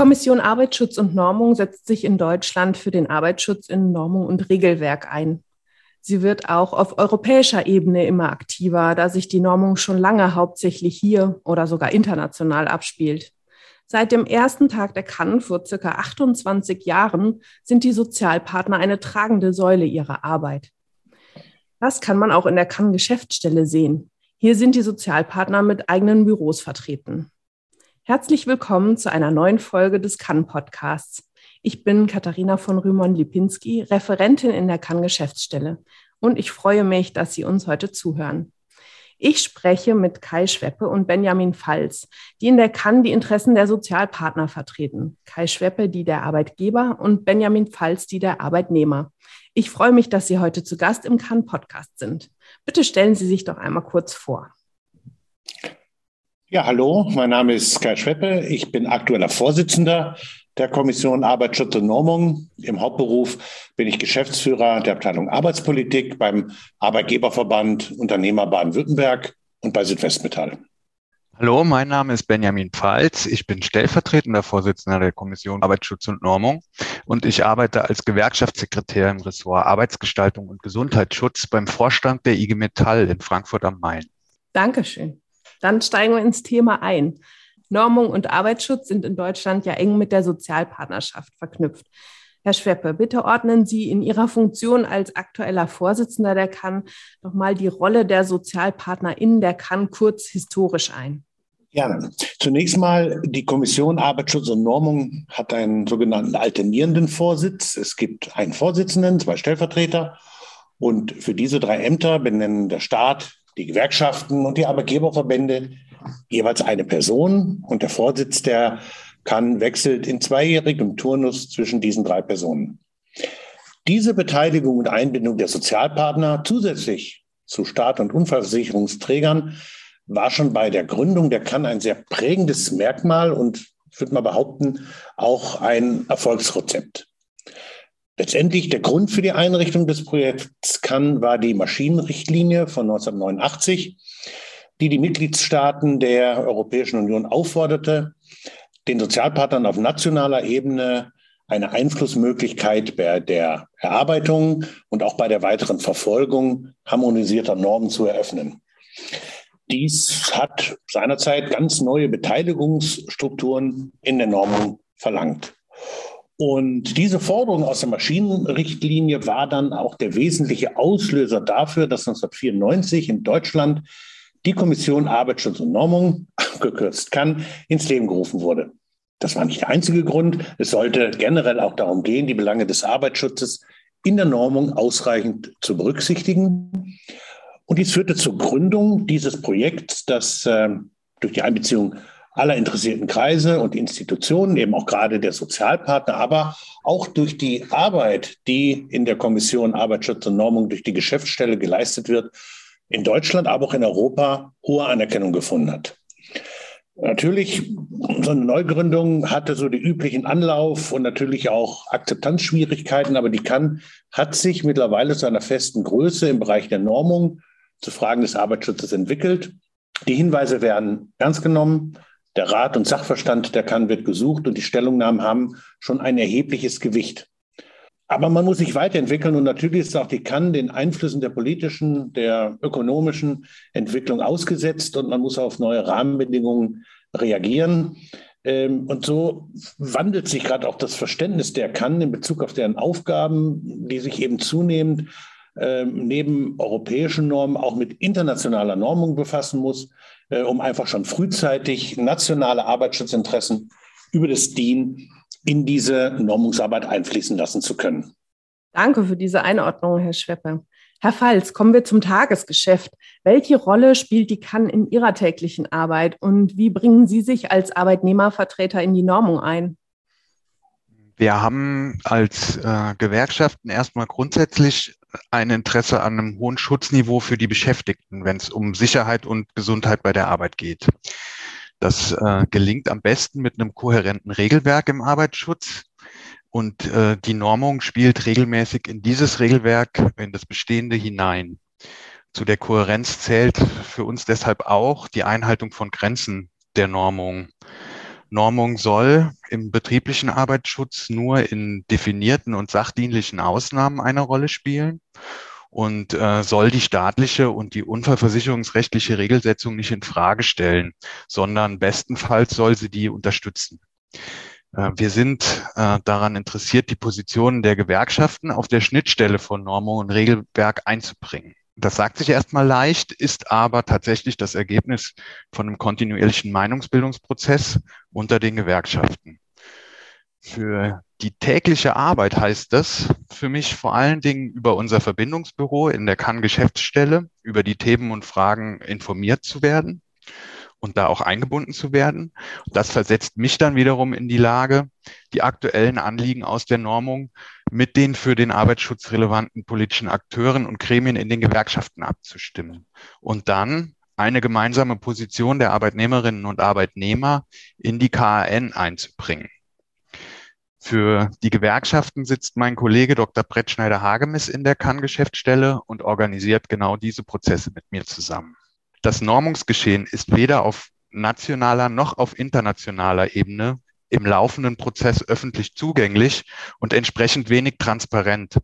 Kommission Arbeitsschutz und Normung setzt sich in Deutschland für den Arbeitsschutz in Normung und Regelwerk ein. Sie wird auch auf europäischer Ebene immer aktiver, da sich die Normung schon lange hauptsächlich hier oder sogar international abspielt. Seit dem ersten Tag der Cannes vor circa 28 Jahren sind die Sozialpartner eine tragende Säule ihrer Arbeit. Das kann man auch in der Cannes Geschäftsstelle sehen. Hier sind die Sozialpartner mit eigenen Büros vertreten. Herzlich willkommen zu einer neuen Folge des Cannes Podcasts. Ich bin Katharina von Rümon-Lipinski, Referentin in der Cannes Geschäftsstelle und ich freue mich, dass Sie uns heute zuhören. Ich spreche mit Kai Schweppe und Benjamin Falz, die in der Cannes die Interessen der Sozialpartner vertreten. Kai Schweppe, die der Arbeitgeber und Benjamin Falz, die der Arbeitnehmer. Ich freue mich, dass Sie heute zu Gast im Cannes Podcast sind. Bitte stellen Sie sich doch einmal kurz vor. Ja, hallo, mein Name ist Kai Schweppe. Ich bin aktueller Vorsitzender der Kommission Arbeitsschutz und Normung. Im Hauptberuf bin ich Geschäftsführer der Abteilung Arbeitspolitik beim Arbeitgeberverband Unternehmer Baden-Württemberg und bei Südwestmetall. Hallo, mein Name ist Benjamin Pfalz. Ich bin stellvertretender Vorsitzender der Kommission Arbeitsschutz und Normung und ich arbeite als Gewerkschaftssekretär im Ressort Arbeitsgestaltung und Gesundheitsschutz beim Vorstand der IG Metall in Frankfurt am Main. Dankeschön. Dann steigen wir ins Thema ein. Normung und Arbeitsschutz sind in Deutschland ja eng mit der Sozialpartnerschaft verknüpft. Herr Schweppe, bitte ordnen Sie in Ihrer Funktion als aktueller Vorsitzender der CAN nochmal die Rolle der Sozialpartner in der CAN kurz historisch ein. Gerne. Zunächst mal, die Kommission Arbeitsschutz und Normung hat einen sogenannten alternierenden Vorsitz. Es gibt einen Vorsitzenden, zwei Stellvertreter. Und für diese drei Ämter benennen der Staat, die Gewerkschaften und die Arbeitgeberverbände jeweils eine Person und der Vorsitz der kann wechselt in zweijährigem Turnus zwischen diesen drei Personen. Diese Beteiligung und Einbindung der Sozialpartner zusätzlich zu Staat- und Unfallversicherungsträgern war schon bei der Gründung der kann ein sehr prägendes Merkmal und ich würde mal behaupten, auch ein Erfolgsrezept. Letztendlich der Grund für die Einrichtung des Projekts Cannes war die Maschinenrichtlinie von 1989, die die Mitgliedstaaten der Europäischen Union aufforderte, den Sozialpartnern auf nationaler Ebene eine Einflussmöglichkeit bei der Erarbeitung und auch bei der weiteren Verfolgung harmonisierter Normen zu eröffnen. Dies hat seinerzeit ganz neue Beteiligungsstrukturen in der Normung verlangt. Und diese Forderung aus der Maschinenrichtlinie war dann auch der wesentliche Auslöser dafür, dass 1994 in Deutschland die Kommission Arbeitsschutz und Normung, abgekürzt kann, ins Leben gerufen wurde. Das war nicht der einzige Grund. Es sollte generell auch darum gehen, die Belange des Arbeitsschutzes in der Normung ausreichend zu berücksichtigen. Und dies führte zur Gründung dieses Projekts, das äh, durch die Einbeziehung aller interessierten Kreise und Institutionen, eben auch gerade der Sozialpartner, aber auch durch die Arbeit, die in der Kommission Arbeitsschutz und Normung durch die Geschäftsstelle geleistet wird, in Deutschland, aber auch in Europa hohe Anerkennung gefunden hat. Natürlich, so eine Neugründung hatte so die üblichen Anlauf und natürlich auch Akzeptanzschwierigkeiten, aber die kann, hat sich mittlerweile zu einer festen Größe im Bereich der Normung zu Fragen des Arbeitsschutzes entwickelt. Die Hinweise werden ernst genommen. Der Rat und Sachverstand der kann wird gesucht und die Stellungnahmen haben schon ein erhebliches Gewicht. Aber man muss sich weiterentwickeln und natürlich ist auch die kann den Einflüssen der politischen, der ökonomischen Entwicklung ausgesetzt und man muss auf neue Rahmenbedingungen reagieren. Ähm, und so wandelt sich gerade auch das Verständnis der kann in Bezug auf deren Aufgaben, die sich eben zunehmend neben europäischen Normen auch mit internationaler Normung befassen muss. Äh, um einfach schon frühzeitig nationale Arbeitsschutzinteressen über das DIN in diese Normungsarbeit einfließen lassen zu können. Danke für diese Einordnung, Herr Schweppe. Herr Falz, kommen wir zum Tagesgeschäft. Welche Rolle spielt die kann in Ihrer täglichen Arbeit und wie bringen Sie sich als Arbeitnehmervertreter in die Normung ein? Wir haben als äh, Gewerkschaften erstmal grundsätzlich ein Interesse an einem hohen Schutzniveau für die Beschäftigten, wenn es um Sicherheit und Gesundheit bei der Arbeit geht. Das äh, gelingt am besten mit einem kohärenten Regelwerk im Arbeitsschutz. Und äh, die Normung spielt regelmäßig in dieses Regelwerk, in das Bestehende hinein. Zu der Kohärenz zählt für uns deshalb auch die Einhaltung von Grenzen der Normung. Normung soll im betrieblichen Arbeitsschutz nur in definierten und sachdienlichen Ausnahmen eine Rolle spielen und äh, soll die staatliche und die unfallversicherungsrechtliche Regelsetzung nicht in Frage stellen, sondern bestenfalls soll sie die unterstützen. Äh, wir sind äh, daran interessiert, die Positionen der Gewerkschaften auf der Schnittstelle von Normung und Regelwerk einzubringen. Das sagt sich erstmal leicht, ist aber tatsächlich das Ergebnis von einem kontinuierlichen Meinungsbildungsprozess unter den Gewerkschaften. Für die tägliche Arbeit heißt das für mich vor allen Dingen über unser Verbindungsbüro in der Cannes Geschäftsstelle über die Themen und Fragen informiert zu werden und da auch eingebunden zu werden. Das versetzt mich dann wiederum in die Lage, die aktuellen Anliegen aus der Normung mit den für den Arbeitsschutz relevanten politischen Akteuren und Gremien in den Gewerkschaften abzustimmen und dann eine gemeinsame Position der Arbeitnehmerinnen und Arbeitnehmer in die KAN einzubringen. Für die Gewerkschaften sitzt mein Kollege Dr. Brett Schneider-Hagemis in der Kann-Geschäftsstelle und organisiert genau diese Prozesse mit mir zusammen. Das Normungsgeschehen ist weder auf nationaler noch auf internationaler Ebene im laufenden Prozess öffentlich zugänglich und entsprechend wenig transparent.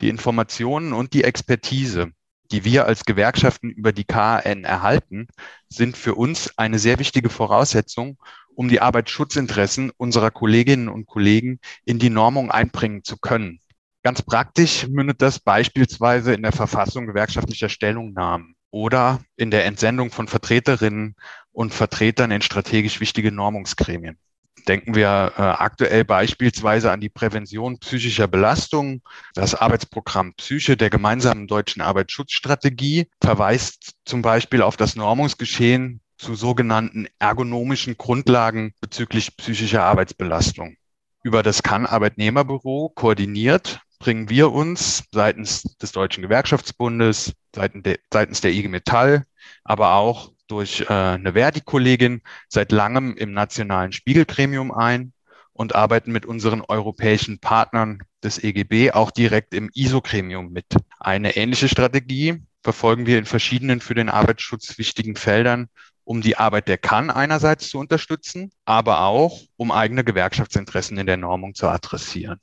Die Informationen und die Expertise, die wir als Gewerkschaften über die KN erhalten, sind für uns eine sehr wichtige Voraussetzung, um die Arbeitsschutzinteressen unserer Kolleginnen und Kollegen in die Normung einbringen zu können. Ganz praktisch mündet das beispielsweise in der Verfassung gewerkschaftlicher Stellungnahmen oder in der Entsendung von Vertreterinnen und Vertretern in strategisch wichtige Normungsgremien. Denken wir äh, aktuell beispielsweise an die Prävention psychischer Belastungen. Das Arbeitsprogramm Psyche der gemeinsamen deutschen Arbeitsschutzstrategie verweist zum Beispiel auf das Normungsgeschehen zu sogenannten ergonomischen Grundlagen bezüglich psychischer Arbeitsbelastung. Über das Kann-Arbeitnehmerbüro koordiniert bringen wir uns seitens des Deutschen Gewerkschaftsbundes, seitens der IG Metall, aber auch durch äh, eine Verdi-Kollegin seit langem im nationalen Spiegelgremium ein und arbeiten mit unseren europäischen Partnern des EGB auch direkt im ISO-Gremium mit. Eine ähnliche Strategie verfolgen wir in verschiedenen für den Arbeitsschutz wichtigen Feldern, um die Arbeit der kann einerseits zu unterstützen, aber auch um eigene Gewerkschaftsinteressen in der Normung zu adressieren.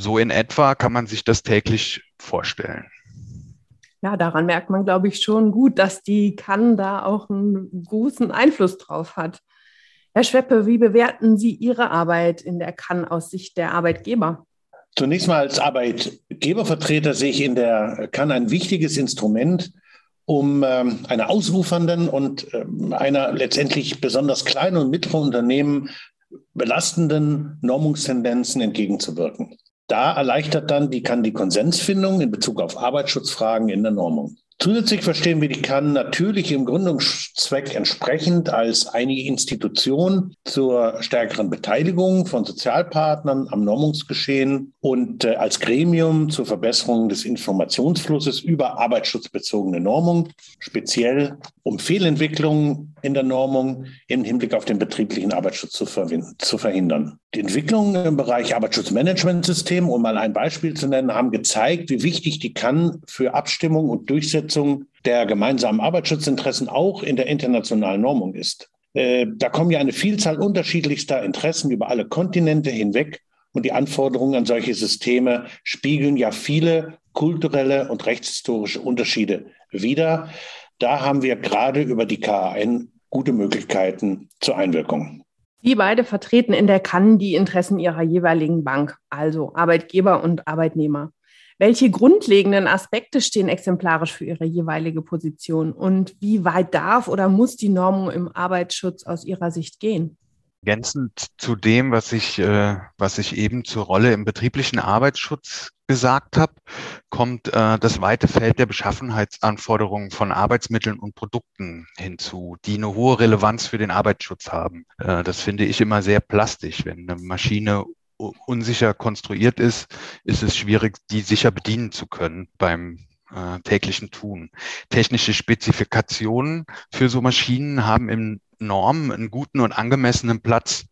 So in etwa kann man sich das täglich vorstellen. Ja, daran merkt man, glaube ich, schon gut, dass die Kann da auch einen großen Einfluss drauf hat. Herr Schweppe, wie bewerten Sie Ihre Arbeit in der Kann aus Sicht der Arbeitgeber? Zunächst mal als Arbeitgebervertreter sehe ich in der Kann ein wichtiges Instrument, um ähm, einer ausufernden und ähm, einer letztendlich besonders kleinen und mittleren Unternehmen belastenden Normungstendenzen entgegenzuwirken. Da erleichtert dann die kann die Konsensfindung in Bezug auf Arbeitsschutzfragen in der Normung. Zusätzlich verstehen wir die kann natürlich im Gründungszweck entsprechend als eine Institution zur stärkeren Beteiligung von Sozialpartnern am Normungsgeschehen und äh, als Gremium zur Verbesserung des Informationsflusses über arbeitsschutzbezogene Normung, speziell um Fehlentwicklungen in der Normung im Hinblick auf den betrieblichen Arbeitsschutz zu, zu verhindern. Die Entwicklungen im Bereich Arbeitsschutzmanagementsystem, um mal ein Beispiel zu nennen, haben gezeigt, wie wichtig die kann für Abstimmung und Durchsetzung der gemeinsamen Arbeitsschutzinteressen auch in der internationalen Normung ist. Äh, da kommen ja eine Vielzahl unterschiedlichster Interessen über alle Kontinente hinweg und die Anforderungen an solche Systeme spiegeln ja viele kulturelle und rechtshistorische Unterschiede wider. Da haben wir gerade über die KAN gute Möglichkeiten zur Einwirkung. Sie beide vertreten in der Kann die Interessen ihrer jeweiligen Bank, also Arbeitgeber und Arbeitnehmer. Welche grundlegenden Aspekte stehen exemplarisch für Ihre jeweilige Position und wie weit darf oder muss die Normung im Arbeitsschutz aus Ihrer Sicht gehen? Ergänzend zu dem, was ich, äh, was ich eben zur Rolle im betrieblichen Arbeitsschutz gesagt habe, kommt äh, das weite Feld der Beschaffenheitsanforderungen von Arbeitsmitteln und Produkten hinzu, die eine hohe Relevanz für den Arbeitsschutz haben. Äh, das finde ich immer sehr plastisch. Wenn eine Maschine unsicher konstruiert ist, ist es schwierig, die sicher bedienen zu können beim äh, täglichen Tun. Technische Spezifikationen für so Maschinen haben im Normen einen guten und angemessenen Platz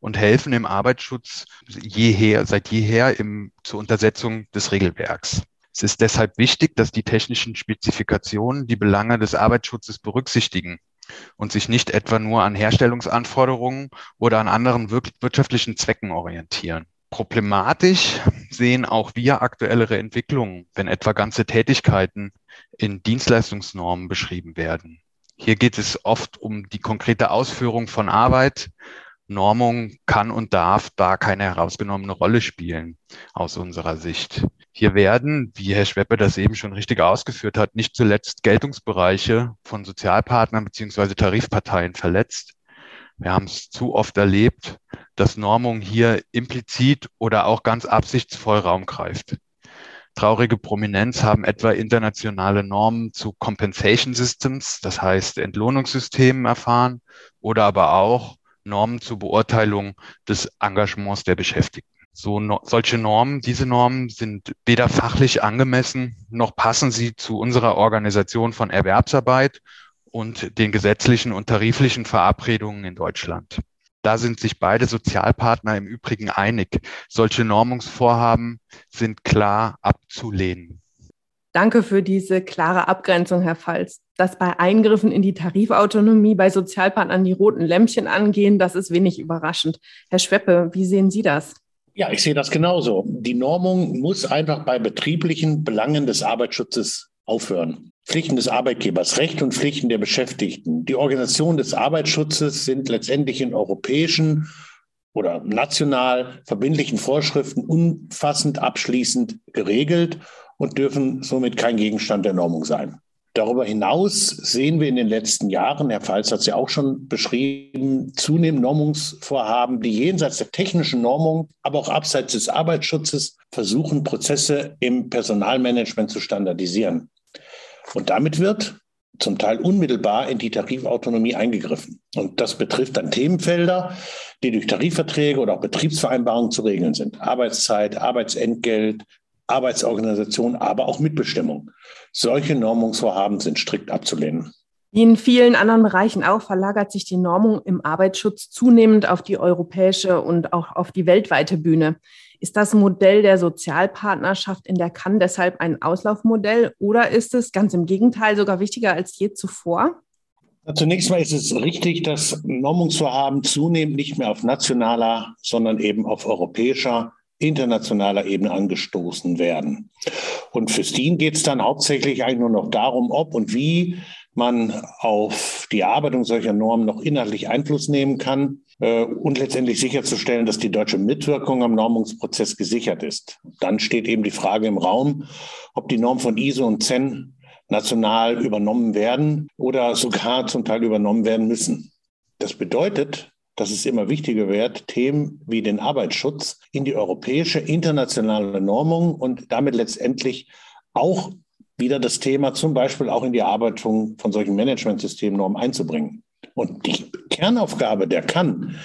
und helfen im Arbeitsschutz jeher, seit jeher im, zur Untersetzung des Regelwerks. Es ist deshalb wichtig, dass die technischen Spezifikationen die Belange des Arbeitsschutzes berücksichtigen und sich nicht etwa nur an Herstellungsanforderungen oder an anderen wirtschaftlichen Zwecken orientieren. Problematisch sehen auch wir aktuellere Entwicklungen, wenn etwa ganze Tätigkeiten in Dienstleistungsnormen beschrieben werden. Hier geht es oft um die konkrete Ausführung von Arbeit. Normung kann und darf da keine herausgenommene Rolle spielen aus unserer Sicht. Hier werden, wie Herr Schweppe das eben schon richtig ausgeführt hat, nicht zuletzt Geltungsbereiche von Sozialpartnern beziehungsweise Tarifparteien verletzt. Wir haben es zu oft erlebt, dass Normung hier implizit oder auch ganz absichtsvoll Raum greift. Traurige Prominenz haben etwa internationale Normen zu Compensation Systems, das heißt Entlohnungssystemen erfahren, oder aber auch Normen zur Beurteilung des Engagements der Beschäftigten. So no, solche Normen, diese Normen sind weder fachlich angemessen, noch passen sie zu unserer Organisation von Erwerbsarbeit und den gesetzlichen und tariflichen Verabredungen in Deutschland. Da sind sich beide Sozialpartner im Übrigen einig. Solche Normungsvorhaben sind klar abzulehnen. Danke für diese klare Abgrenzung, Herr Pfalz. Dass bei Eingriffen in die Tarifautonomie bei Sozialpartnern die roten Lämpchen angehen, das ist wenig überraschend. Herr Schweppe, wie sehen Sie das? Ja, ich sehe das genauso. Die Normung muss einfach bei betrieblichen Belangen des Arbeitsschutzes aufhören. Pflichten des Arbeitgebers, Recht und Pflichten der Beschäftigten. Die Organisation des Arbeitsschutzes sind letztendlich in europäischen oder national verbindlichen Vorschriften umfassend abschließend geregelt und dürfen somit kein Gegenstand der Normung sein. Darüber hinaus sehen wir in den letzten Jahren, Herr Pfalz hat es ja auch schon beschrieben, zunehmend Normungsvorhaben, die jenseits der technischen Normung, aber auch abseits des Arbeitsschutzes versuchen, Prozesse im Personalmanagement zu standardisieren. Und damit wird zum Teil unmittelbar in die Tarifautonomie eingegriffen. Und das betrifft dann Themenfelder, die durch Tarifverträge oder auch Betriebsvereinbarungen zu regeln sind. Arbeitszeit, Arbeitsentgelt, Arbeitsorganisation, aber auch Mitbestimmung. Solche Normungsvorhaben sind strikt abzulehnen. Wie in vielen anderen Bereichen auch verlagert sich die Normung im Arbeitsschutz zunehmend auf die europäische und auch auf die weltweite Bühne. Ist das Modell der Sozialpartnerschaft in der Cannes deshalb ein Auslaufmodell oder ist es ganz im Gegenteil sogar wichtiger als je zuvor? Zunächst mal ist es richtig, dass Normungsvorhaben zunehmend nicht mehr auf nationaler, sondern eben auf europäischer internationaler Ebene angestoßen werden. Und für Steen geht es dann hauptsächlich eigentlich nur noch darum, ob und wie man auf die Erarbeitung solcher Normen noch inhaltlich Einfluss nehmen kann äh, und letztendlich sicherzustellen, dass die deutsche Mitwirkung am Normungsprozess gesichert ist. Dann steht eben die Frage im Raum, ob die Norm von ISO und CEN national übernommen werden oder sogar zum Teil übernommen werden müssen. Das bedeutet, dass es immer wichtiger wird, Themen wie den Arbeitsschutz in die europäische internationale Normung und damit letztendlich auch wieder das Thema zum Beispiel auch in die Erarbeitung von solchen Managementsystemnormen einzubringen. Und die Kernaufgabe der kann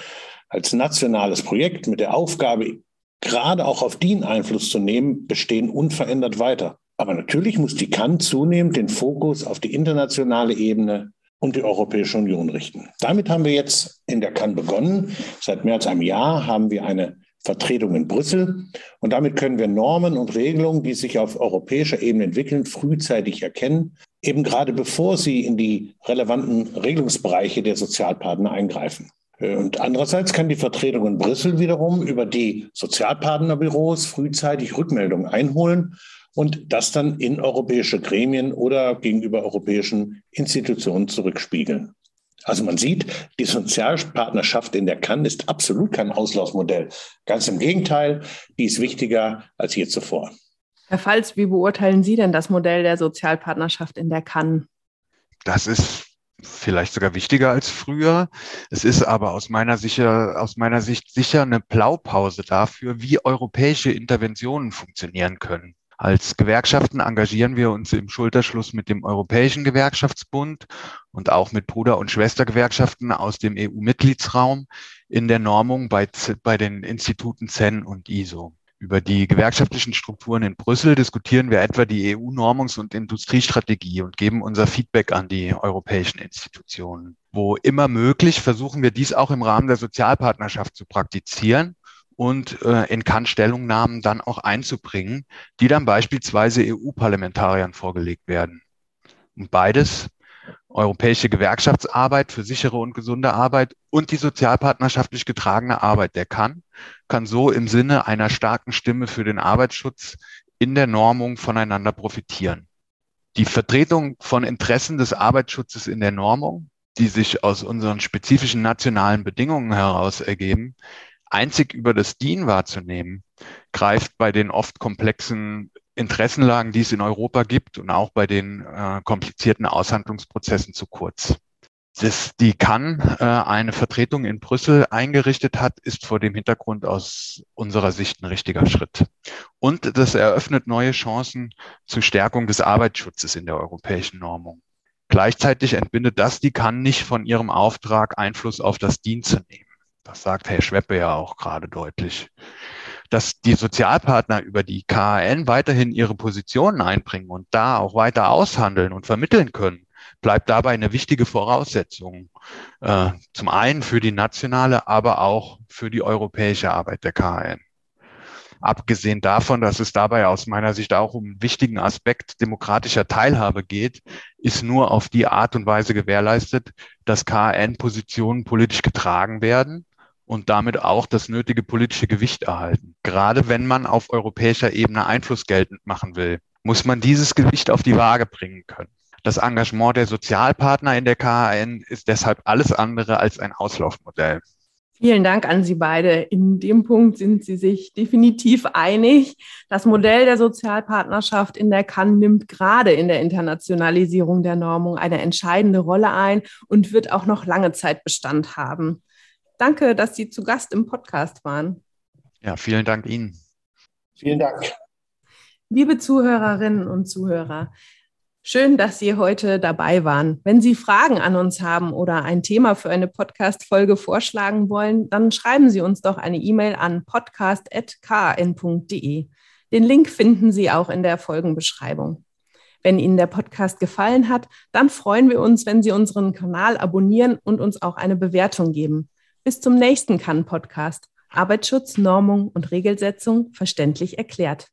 als nationales Projekt mit der Aufgabe, gerade auch auf DIN Einfluss zu nehmen, bestehen unverändert weiter. Aber natürlich muss die kann zunehmend den Fokus auf die internationale Ebene und die Europäische Union richten. Damit haben wir jetzt in der Cannes begonnen. Seit mehr als einem Jahr haben wir eine Vertretung in Brüssel und damit können wir Normen und Regelungen, die sich auf europäischer Ebene entwickeln, frühzeitig erkennen, eben gerade bevor sie in die relevanten Regelungsbereiche der Sozialpartner eingreifen. Und andererseits kann die Vertretung in Brüssel wiederum über die Sozialpartnerbüros frühzeitig Rückmeldungen einholen und das dann in europäische Gremien oder gegenüber europäischen Institutionen zurückspiegeln. Also man sieht, die Sozialpartnerschaft in der Cannes ist absolut kein Auslaufmodell. Ganz im Gegenteil, die ist wichtiger als je zuvor. Herr Falz, wie beurteilen Sie denn das Modell der Sozialpartnerschaft in der Cannes? Das ist vielleicht sogar wichtiger als früher. Es ist aber aus meiner, sicher, aus meiner Sicht sicher eine Blaupause dafür, wie europäische Interventionen funktionieren können. Als Gewerkschaften engagieren wir uns im Schulterschluss mit dem Europäischen Gewerkschaftsbund und auch mit Bruder- und Schwestergewerkschaften aus dem EU-Mitgliedsraum in der Normung bei, bei den Instituten CEN und ISO. Über die gewerkschaftlichen Strukturen in Brüssel diskutieren wir etwa die EU-Normungs- und Industriestrategie und geben unser Feedback an die europäischen Institutionen. Wo immer möglich, versuchen wir dies auch im Rahmen der Sozialpartnerschaft zu praktizieren und äh, in Cannes Stellungnahmen dann auch einzubringen, die dann beispielsweise EU-Parlamentariern vorgelegt werden. Und beides europäische Gewerkschaftsarbeit für sichere und gesunde Arbeit und die sozialpartnerschaftlich getragene Arbeit. Der kann, kann so im Sinne einer starken Stimme für den Arbeitsschutz in der Normung voneinander profitieren. Die Vertretung von Interessen des Arbeitsschutzes in der Normung, die sich aus unseren spezifischen nationalen Bedingungen heraus ergeben, einzig über das DIN wahrzunehmen, greift bei den oft komplexen Interessenlagen, die es in Europa gibt und auch bei den äh, komplizierten Aushandlungsprozessen zu kurz. Dass die kann äh, eine Vertretung in Brüssel eingerichtet hat, ist vor dem Hintergrund aus unserer Sicht ein richtiger Schritt. Und das eröffnet neue Chancen zur Stärkung des Arbeitsschutzes in der europäischen Normung. Gleichzeitig entbindet das die kann nicht von ihrem Auftrag, Einfluss auf das DIN zu nehmen. Das sagt Herr Schweppe ja auch gerade deutlich dass die Sozialpartner über die KAN weiterhin ihre Positionen einbringen und da auch weiter aushandeln und vermitteln können, bleibt dabei eine wichtige Voraussetzung. Äh, zum einen für die nationale, aber auch für die europäische Arbeit der KAN. Abgesehen davon, dass es dabei aus meiner Sicht auch um einen wichtigen Aspekt demokratischer Teilhabe geht, ist nur auf die Art und Weise gewährleistet, dass KN-Positionen politisch getragen werden und damit auch das nötige politische Gewicht erhalten. Gerade wenn man auf europäischer Ebene Einfluss geltend machen will, muss man dieses Gewicht auf die Waage bringen können. Das Engagement der Sozialpartner in der KHN ist deshalb alles andere als ein Auslaufmodell. Vielen Dank an Sie beide. In dem Punkt sind Sie sich definitiv einig. Das Modell der Sozialpartnerschaft in der Cannes nimmt gerade in der Internationalisierung der Normung eine entscheidende Rolle ein und wird auch noch lange Zeit Bestand haben. Danke, dass Sie zu Gast im Podcast waren. Ja, vielen Dank Ihnen. Vielen Dank. Liebe Zuhörerinnen und Zuhörer, schön, dass Sie heute dabei waren. Wenn Sie Fragen an uns haben oder ein Thema für eine Podcast-Folge vorschlagen wollen, dann schreiben Sie uns doch eine E-Mail an podcast.kan.de. Den Link finden Sie auch in der Folgenbeschreibung. Wenn Ihnen der Podcast gefallen hat, dann freuen wir uns, wenn Sie unseren Kanal abonnieren und uns auch eine Bewertung geben. Bis zum nächsten Kann-Podcast. Arbeitsschutz, Normung und Regelsetzung verständlich erklärt.